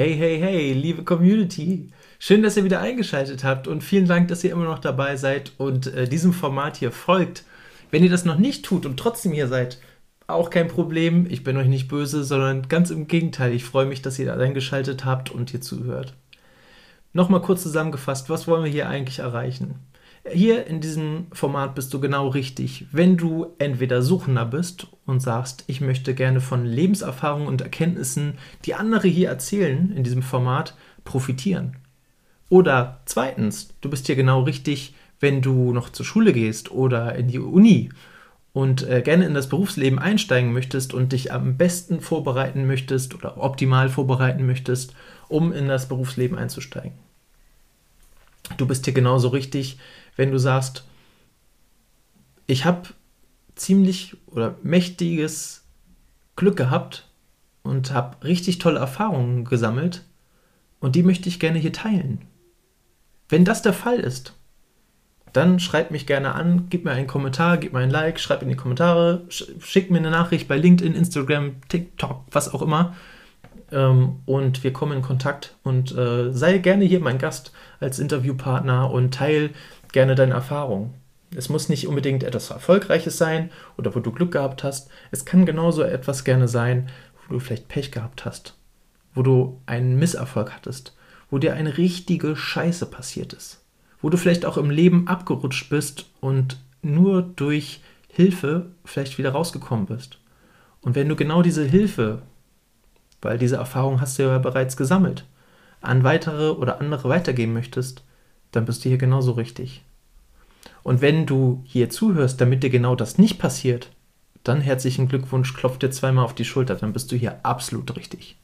Hey, hey, hey, liebe Community. Schön, dass ihr wieder eingeschaltet habt und vielen Dank, dass ihr immer noch dabei seid und äh, diesem Format hier folgt. Wenn ihr das noch nicht tut und trotzdem hier seid, auch kein Problem. Ich bin euch nicht böse, sondern ganz im Gegenteil. Ich freue mich, dass ihr eingeschaltet habt und hier zuhört. Nochmal kurz zusammengefasst, was wollen wir hier eigentlich erreichen? Hier in diesem Format bist du genau richtig, wenn du entweder Suchender bist und sagst, ich möchte gerne von Lebenserfahrungen und Erkenntnissen, die andere hier erzählen in diesem Format, profitieren. Oder zweitens, du bist hier genau richtig, wenn du noch zur Schule gehst oder in die Uni und äh, gerne in das Berufsleben einsteigen möchtest und dich am besten vorbereiten möchtest oder optimal vorbereiten möchtest, um in das Berufsleben einzusteigen. Du bist hier genauso richtig, wenn du sagst, ich habe ziemlich oder mächtiges Glück gehabt und habe richtig tolle Erfahrungen gesammelt und die möchte ich gerne hier teilen. Wenn das der Fall ist, dann schreib mich gerne an, gib mir einen Kommentar, gib mir ein Like, schreib in die Kommentare, schick mir eine Nachricht bei LinkedIn, Instagram, TikTok, was auch immer. Ähm, und wir kommen in Kontakt und äh, sei gerne hier mein Gast als Interviewpartner und teil gerne deine Erfahrung. Es muss nicht unbedingt etwas Erfolgreiches sein oder wo du Glück gehabt hast. Es kann genauso etwas gerne sein, wo du vielleicht Pech gehabt hast, wo du einen Misserfolg hattest, wo dir eine richtige Scheiße passiert ist, wo du vielleicht auch im Leben abgerutscht bist und nur durch Hilfe vielleicht wieder rausgekommen bist. Und wenn du genau diese Hilfe, weil diese Erfahrung hast du ja bereits gesammelt, an weitere oder andere weitergeben möchtest, dann bist du hier genauso richtig. Und wenn du hier zuhörst, damit dir genau das nicht passiert, dann herzlichen Glückwunsch, klopf dir zweimal auf die Schulter, dann bist du hier absolut richtig.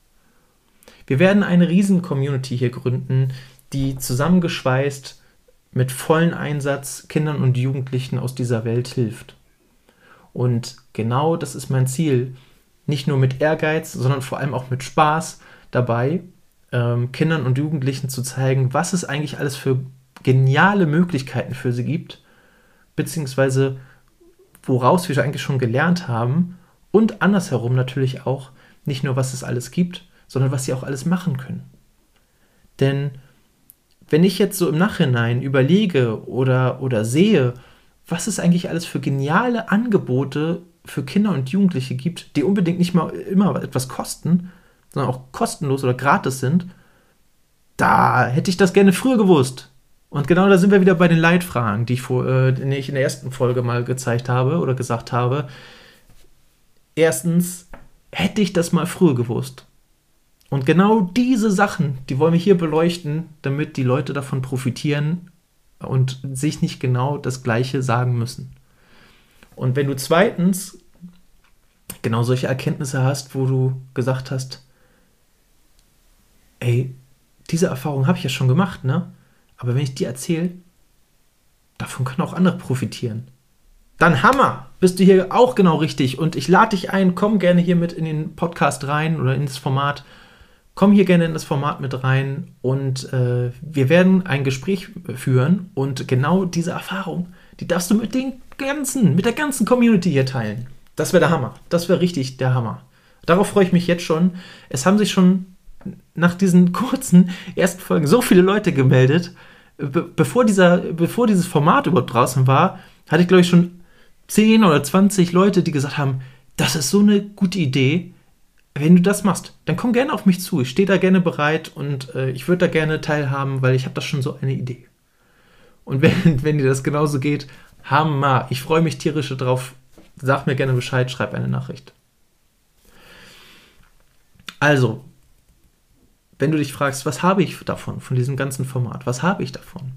Wir werden eine riesen Community hier gründen, die zusammengeschweißt mit vollem Einsatz Kindern und Jugendlichen aus dieser Welt hilft. Und genau das ist mein Ziel, nicht nur mit Ehrgeiz, sondern vor allem auch mit Spaß dabei, ähm, Kindern und Jugendlichen zu zeigen, was es eigentlich alles für geniale Möglichkeiten für sie gibt, beziehungsweise woraus wir eigentlich schon gelernt haben und andersherum natürlich auch nicht nur, was es alles gibt, sondern was sie auch alles machen können. Denn wenn ich jetzt so im Nachhinein überlege oder, oder sehe, was es eigentlich alles für geniale Angebote für Kinder und Jugendliche gibt, die unbedingt nicht mal immer etwas kosten, sondern auch kostenlos oder gratis sind, da hätte ich das gerne früher gewusst. Und genau da sind wir wieder bei den Leitfragen, die ich, vor, äh, die ich in der ersten Folge mal gezeigt habe oder gesagt habe. Erstens, hätte ich das mal früher gewusst. Und genau diese Sachen, die wollen wir hier beleuchten, damit die Leute davon profitieren und sich nicht genau das Gleiche sagen müssen. Und wenn du zweitens genau solche Erkenntnisse hast, wo du gesagt hast, ey, diese Erfahrung habe ich ja schon gemacht, ne? Aber wenn ich dir erzähle, davon können auch andere profitieren. Dann Hammer! Bist du hier auch genau richtig. Und ich lade dich ein, komm gerne hier mit in den Podcast rein oder ins Format. Komm hier gerne in das Format mit rein und äh, wir werden ein Gespräch führen und genau diese Erfahrung, die darfst du mit den ganzen, mit der ganzen Community hier teilen. Das wäre der Hammer. Das wäre richtig der Hammer. Darauf freue ich mich jetzt schon. Es haben sich schon nach diesen kurzen ersten Folgen so viele Leute gemeldet. Be bevor, dieser, bevor dieses Format überhaupt draußen war, hatte ich, glaube ich, schon 10 oder 20 Leute, die gesagt haben, das ist so eine gute Idee. Wenn du das machst, dann komm gerne auf mich zu. Ich stehe da gerne bereit und äh, ich würde da gerne teilhaben, weil ich habe da schon so eine Idee. Und wenn, wenn dir das genauso geht, Hammer. Ich freue mich tierisch drauf. Sag mir gerne Bescheid, schreib eine Nachricht. Also, wenn du dich fragst, was habe ich davon, von diesem ganzen Format, was habe ich davon,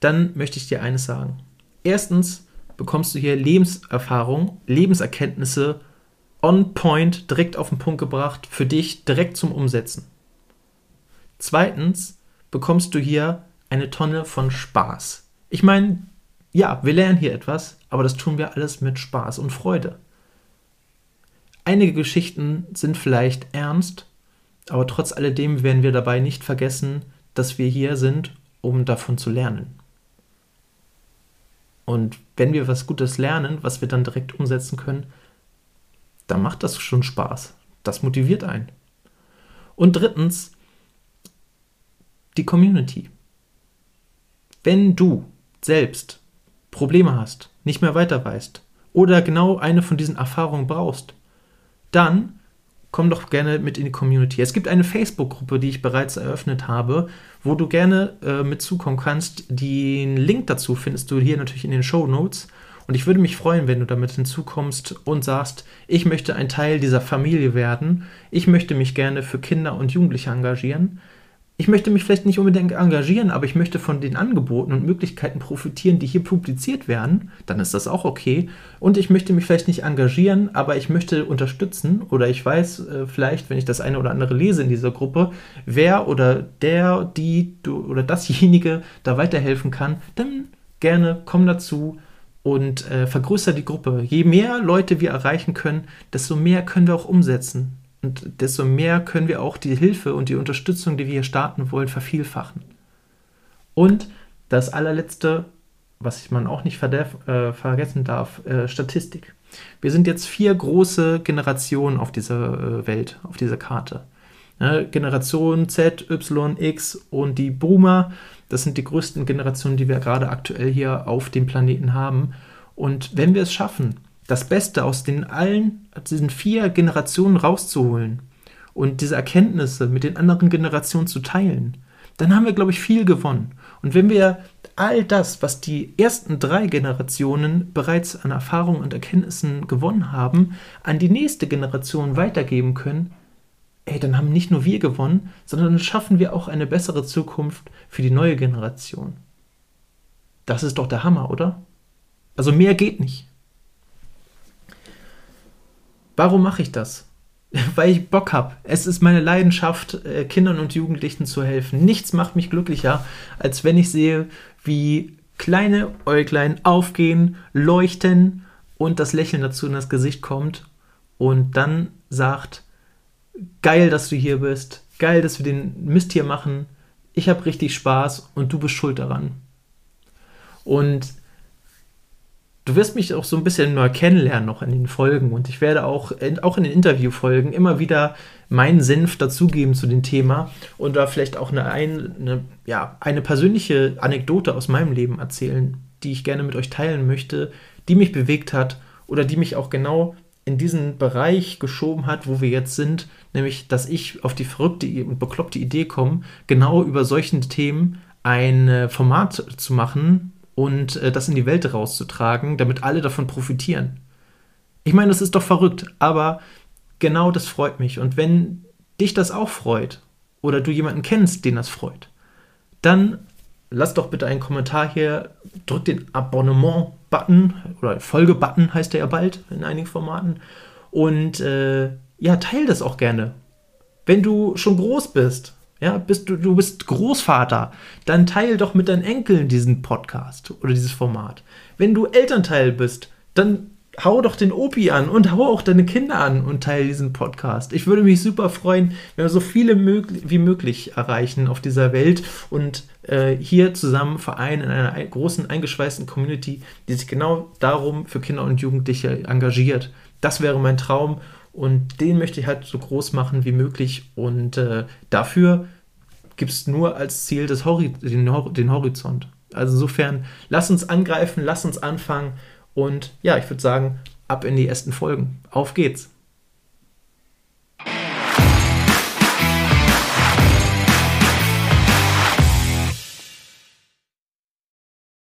dann möchte ich dir eines sagen. Erstens bekommst du hier Lebenserfahrung, Lebenserkenntnisse on point, direkt auf den Punkt gebracht, für dich direkt zum Umsetzen. Zweitens bekommst du hier eine Tonne von Spaß. Ich meine, ja, wir lernen hier etwas, aber das tun wir alles mit Spaß und Freude. Einige Geschichten sind vielleicht ernst, aber trotz alledem werden wir dabei nicht vergessen, dass wir hier sind, um davon zu lernen. Und wenn wir was Gutes lernen, was wir dann direkt umsetzen können, dann macht das schon Spaß. Das motiviert einen. Und drittens, die Community. Wenn du selbst Probleme hast, nicht mehr weiter weißt oder genau eine von diesen Erfahrungen brauchst, dann komm doch gerne mit in die Community. Es gibt eine Facebook-Gruppe, die ich bereits eröffnet habe, wo du gerne äh, mit kannst. Den Link dazu findest du hier natürlich in den Show Notes. Und ich würde mich freuen, wenn du damit hinzukommst und sagst, ich möchte ein Teil dieser Familie werden. Ich möchte mich gerne für Kinder und Jugendliche engagieren ich möchte mich vielleicht nicht unbedingt engagieren, aber ich möchte von den Angeboten und Möglichkeiten profitieren, die hier publiziert werden, dann ist das auch okay. Und ich möchte mich vielleicht nicht engagieren, aber ich möchte unterstützen oder ich weiß äh, vielleicht, wenn ich das eine oder andere lese in dieser Gruppe, wer oder der, die du, oder dasjenige da weiterhelfen kann, dann gerne komm dazu und äh, vergrößere die Gruppe. Je mehr Leute wir erreichen können, desto mehr können wir auch umsetzen. Und desto mehr können wir auch die Hilfe und die Unterstützung, die wir hier starten wollen, vervielfachen. Und das allerletzte, was man auch nicht äh, vergessen darf, äh, Statistik. Wir sind jetzt vier große Generationen auf dieser äh, Welt, auf dieser Karte. Ja, Generation Z, Y, X und die Boomer, das sind die größten Generationen, die wir gerade aktuell hier auf dem Planeten haben. Und wenn wir es schaffen, das Beste aus den allen, diesen vier Generationen rauszuholen und diese Erkenntnisse mit den anderen Generationen zu teilen, dann haben wir, glaube ich, viel gewonnen. Und wenn wir all das, was die ersten drei Generationen bereits an Erfahrungen und Erkenntnissen gewonnen haben, an die nächste Generation weitergeben können, ey, dann haben nicht nur wir gewonnen, sondern dann schaffen wir auch eine bessere Zukunft für die neue Generation. Das ist doch der Hammer, oder? Also mehr geht nicht. Warum mache ich das? Weil ich Bock habe. Es ist meine Leidenschaft, äh, Kindern und Jugendlichen zu helfen. Nichts macht mich glücklicher, als wenn ich sehe, wie kleine Äuglein aufgehen, leuchten und das Lächeln dazu in das Gesicht kommt und dann sagt, geil, dass du hier bist, geil, dass wir den Mist hier machen, ich habe richtig Spaß und du bist schuld daran. Und du wirst mich auch so ein bisschen neu kennenlernen noch in den Folgen. Und ich werde auch, in, auch in den Interviewfolgen immer wieder meinen Senf dazugeben zu dem Thema und da vielleicht auch eine, eine, ja, eine persönliche Anekdote aus meinem Leben erzählen, die ich gerne mit euch teilen möchte, die mich bewegt hat oder die mich auch genau in diesen Bereich geschoben hat, wo wir jetzt sind, nämlich dass ich auf die verrückte und bekloppte Idee komme, genau über solchen Themen ein Format zu machen, und äh, das in die Welt rauszutragen, damit alle davon profitieren. Ich meine, das ist doch verrückt, aber genau das freut mich. Und wenn dich das auch freut oder du jemanden kennst, den das freut, dann lass doch bitte einen Kommentar hier, drück den Abonnement-Button oder Folge-Button heißt der ja bald in einigen Formaten und äh, ja, teil das auch gerne. Wenn du schon groß bist ja, bist du, du bist Großvater, dann teil doch mit deinen Enkeln diesen Podcast oder dieses Format. Wenn du Elternteil bist, dann hau doch den Opi an und hau auch deine Kinder an und teile diesen Podcast. Ich würde mich super freuen, wenn wir so viele möglich, wie möglich erreichen auf dieser Welt und äh, hier zusammen vereinen in einer großen eingeschweißten Community, die sich genau darum für Kinder und Jugendliche engagiert. Das wäre mein Traum und den möchte ich halt so groß machen wie möglich. Und äh, dafür gibt es nur als Ziel das Hori den, Hor den Horizont. Also insofern, lass uns angreifen, lass uns anfangen. Und ja, ich würde sagen, ab in die ersten Folgen. Auf geht's.